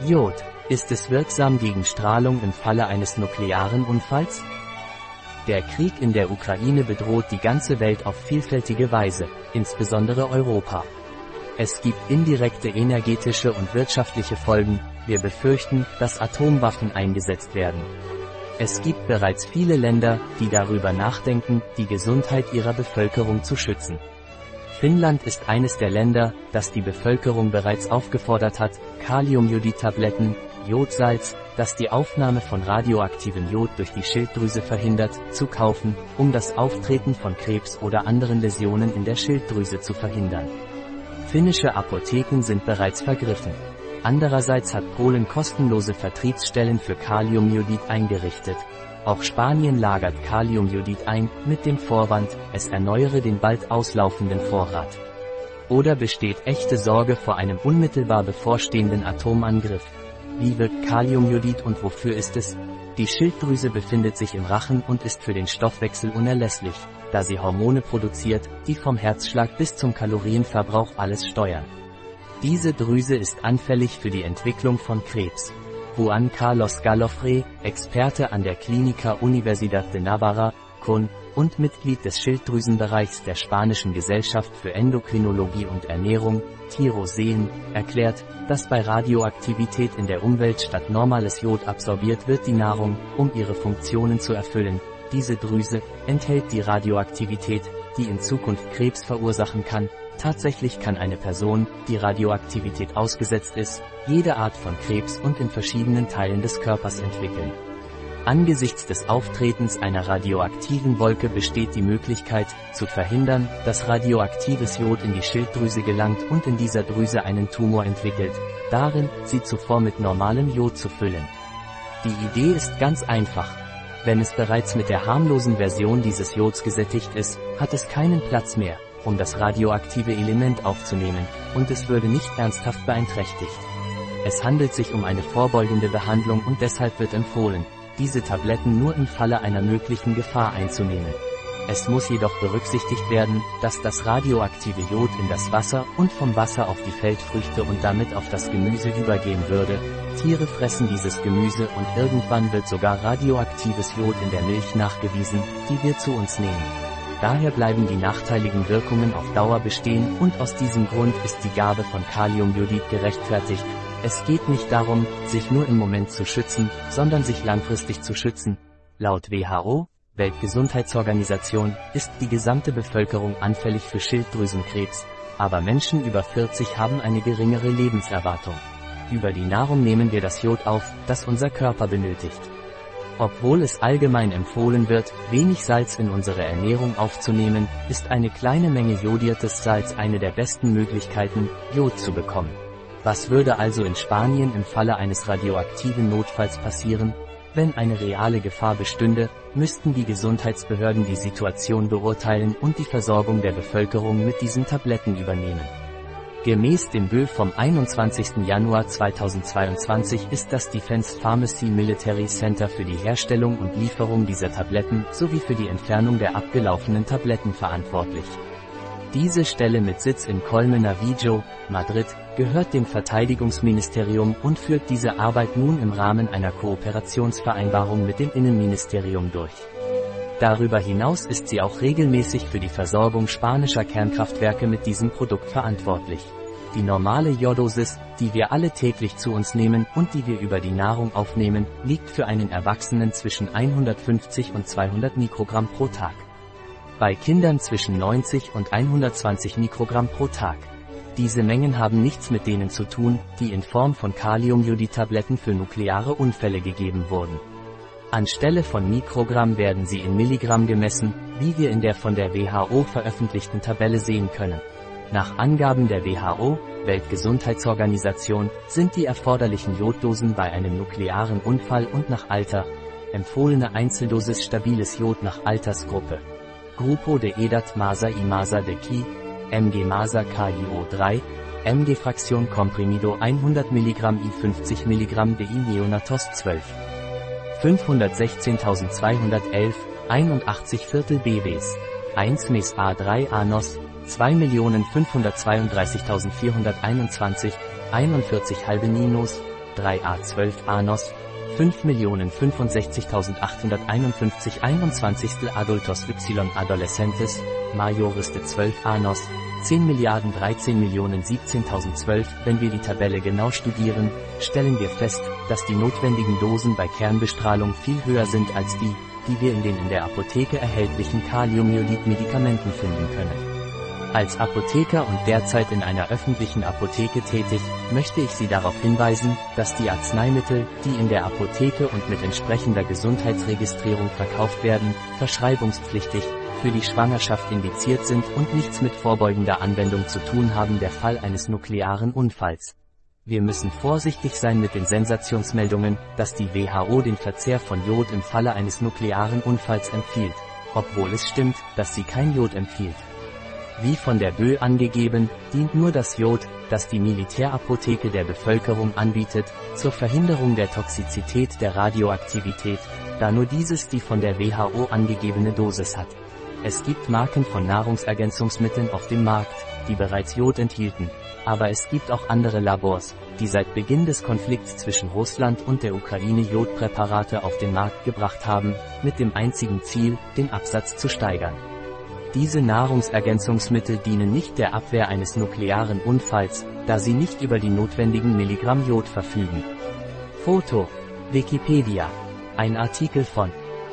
Jod. Ist es wirksam gegen Strahlung im Falle eines nuklearen Unfalls? Der Krieg in der Ukraine bedroht die ganze Welt auf vielfältige Weise, insbesondere Europa. Es gibt indirekte energetische und wirtschaftliche Folgen, wir befürchten, dass Atomwaffen eingesetzt werden. Es gibt bereits viele Länder, die darüber nachdenken, die Gesundheit ihrer Bevölkerung zu schützen. Finnland ist eines der Länder, das die Bevölkerung bereits aufgefordert hat, Kaliumjodid-Tabletten, Jodsalz, das die Aufnahme von radioaktivem Jod durch die Schilddrüse verhindert, zu kaufen, um das Auftreten von Krebs oder anderen Läsionen in der Schilddrüse zu verhindern. Finnische Apotheken sind bereits vergriffen. Andererseits hat Polen kostenlose Vertriebsstellen für Kaliumjodid eingerichtet, auch Spanien lagert Kaliumjodid ein, mit dem Vorwand, es erneuere den bald auslaufenden Vorrat. Oder besteht echte Sorge vor einem unmittelbar bevorstehenden Atomangriff? Wie wirkt Kaliumjodid und wofür ist es? Die Schilddrüse befindet sich im Rachen und ist für den Stoffwechsel unerlässlich, da sie Hormone produziert, die vom Herzschlag bis zum Kalorienverbrauch alles steuern. Diese Drüse ist anfällig für die Entwicklung von Krebs. Juan Carlos Galofre, Experte an der Clínica Universidad de Navarra, CUN, und Mitglied des Schilddrüsenbereichs der Spanischen Gesellschaft für Endokrinologie und Ernährung, Tiroseen, erklärt, dass bei Radioaktivität in der Umwelt statt normales Jod absorbiert wird die Nahrung, um ihre Funktionen zu erfüllen. Diese Drüse enthält die Radioaktivität, die in Zukunft Krebs verursachen kann, Tatsächlich kann eine Person, die Radioaktivität ausgesetzt ist, jede Art von Krebs und in verschiedenen Teilen des Körpers entwickeln. Angesichts des Auftretens einer radioaktiven Wolke besteht die Möglichkeit, zu verhindern, dass radioaktives Jod in die Schilddrüse gelangt und in dieser Drüse einen Tumor entwickelt, darin, sie zuvor mit normalem Jod zu füllen. Die Idee ist ganz einfach. Wenn es bereits mit der harmlosen Version dieses Jods gesättigt ist, hat es keinen Platz mehr, um das radioaktive Element aufzunehmen, und es würde nicht ernsthaft beeinträchtigt. Es handelt sich um eine vorbeugende Behandlung und deshalb wird empfohlen, diese Tabletten nur im Falle einer möglichen Gefahr einzunehmen. Es muss jedoch berücksichtigt werden, dass das radioaktive Jod in das Wasser und vom Wasser auf die Feldfrüchte und damit auf das Gemüse übergehen würde. Tiere fressen dieses Gemüse und irgendwann wird sogar radioaktives Jod in der Milch nachgewiesen, die wir zu uns nehmen. Daher bleiben die nachteiligen Wirkungen auf Dauer bestehen und aus diesem Grund ist die Gabe von Kaliumjodid gerechtfertigt. Es geht nicht darum, sich nur im Moment zu schützen, sondern sich langfristig zu schützen. Laut WHO, Weltgesundheitsorganisation, ist die gesamte Bevölkerung anfällig für Schilddrüsenkrebs, aber Menschen über 40 haben eine geringere Lebenserwartung. Über die Nahrung nehmen wir das Jod auf, das unser Körper benötigt. Obwohl es allgemein empfohlen wird, wenig Salz in unsere Ernährung aufzunehmen, ist eine kleine Menge jodiertes Salz eine der besten Möglichkeiten, Jod zu bekommen. Was würde also in Spanien im Falle eines radioaktiven Notfalls passieren? Wenn eine reale Gefahr bestünde, müssten die Gesundheitsbehörden die Situation beurteilen und die Versorgung der Bevölkerung mit diesen Tabletten übernehmen. Gemäß dem BÖ vom 21. Januar 2022 ist das Defense Pharmacy Military Center für die Herstellung und Lieferung dieser Tabletten sowie für die Entfernung der abgelaufenen Tabletten verantwortlich. Diese Stelle mit Sitz in Colmenar-Vigio, Madrid, gehört dem Verteidigungsministerium und führt diese Arbeit nun im Rahmen einer Kooperationsvereinbarung mit dem Innenministerium durch. Darüber hinaus ist sie auch regelmäßig für die Versorgung spanischer Kernkraftwerke mit diesem Produkt verantwortlich. Die normale Jodosis, die wir alle täglich zu uns nehmen und die wir über die Nahrung aufnehmen, liegt für einen Erwachsenen zwischen 150 und 200 Mikrogramm pro Tag. Bei Kindern zwischen 90 und 120 Mikrogramm pro Tag. Diese Mengen haben nichts mit denen zu tun, die in Form von Kaliumjodid-Tabletten für nukleare Unfälle gegeben wurden. Anstelle von Mikrogramm werden sie in Milligramm gemessen, wie wir in der von der WHO veröffentlichten Tabelle sehen können. Nach Angaben der WHO, Weltgesundheitsorganisation, sind die erforderlichen Joddosen bei einem nuklearen Unfall und nach Alter, empfohlene Einzeldosis stabiles Jod nach Altersgruppe. Grupo de Edat Masa y Masa de Ki, MG Masa KIO3, MG Fraktion Comprimido 100 mg I 50 mg de I Neonatos 12. 516.211, 81 Viertel BWs. 1 Mes A3 Anos, 2.532.421, 41 halbe Ninos, 3a12 Anos, 5.065.851 21. Adultos y Adolescentes, Majoriste 12 Anos, 10 Milliarden 13 Millionen 17.012. Wenn wir die Tabelle genau studieren, stellen wir fest, dass die notwendigen Dosen bei Kernbestrahlung viel höher sind als die, die wir in den in der Apotheke erhältlichen Kaliummyolid-Medikamenten finden können. Als Apotheker und derzeit in einer öffentlichen Apotheke tätig, möchte ich Sie darauf hinweisen, dass die Arzneimittel, die in der Apotheke und mit entsprechender Gesundheitsregistrierung verkauft werden, verschreibungspflichtig, für die Schwangerschaft indiziert sind und nichts mit vorbeugender Anwendung zu tun haben der Fall eines nuklearen Unfalls. Wir müssen vorsichtig sein mit den Sensationsmeldungen, dass die WHO den Verzehr von Jod im Falle eines nuklearen Unfalls empfiehlt, obwohl es stimmt, dass sie kein Jod empfiehlt. Wie von der BÖ angegeben, dient nur das Jod, das die Militärapotheke der Bevölkerung anbietet, zur Verhinderung der Toxizität der Radioaktivität, da nur dieses die von der WHO angegebene Dosis hat. Es gibt Marken von Nahrungsergänzungsmitteln auf dem Markt, die bereits Jod enthielten, aber es gibt auch andere Labors, die seit Beginn des Konflikts zwischen Russland und der Ukraine Jodpräparate auf den Markt gebracht haben, mit dem einzigen Ziel, den Absatz zu steigern. Diese Nahrungsergänzungsmittel dienen nicht der Abwehr eines nuklearen Unfalls, da sie nicht über die notwendigen Milligramm Jod verfügen. Foto Wikipedia. Ein Artikel von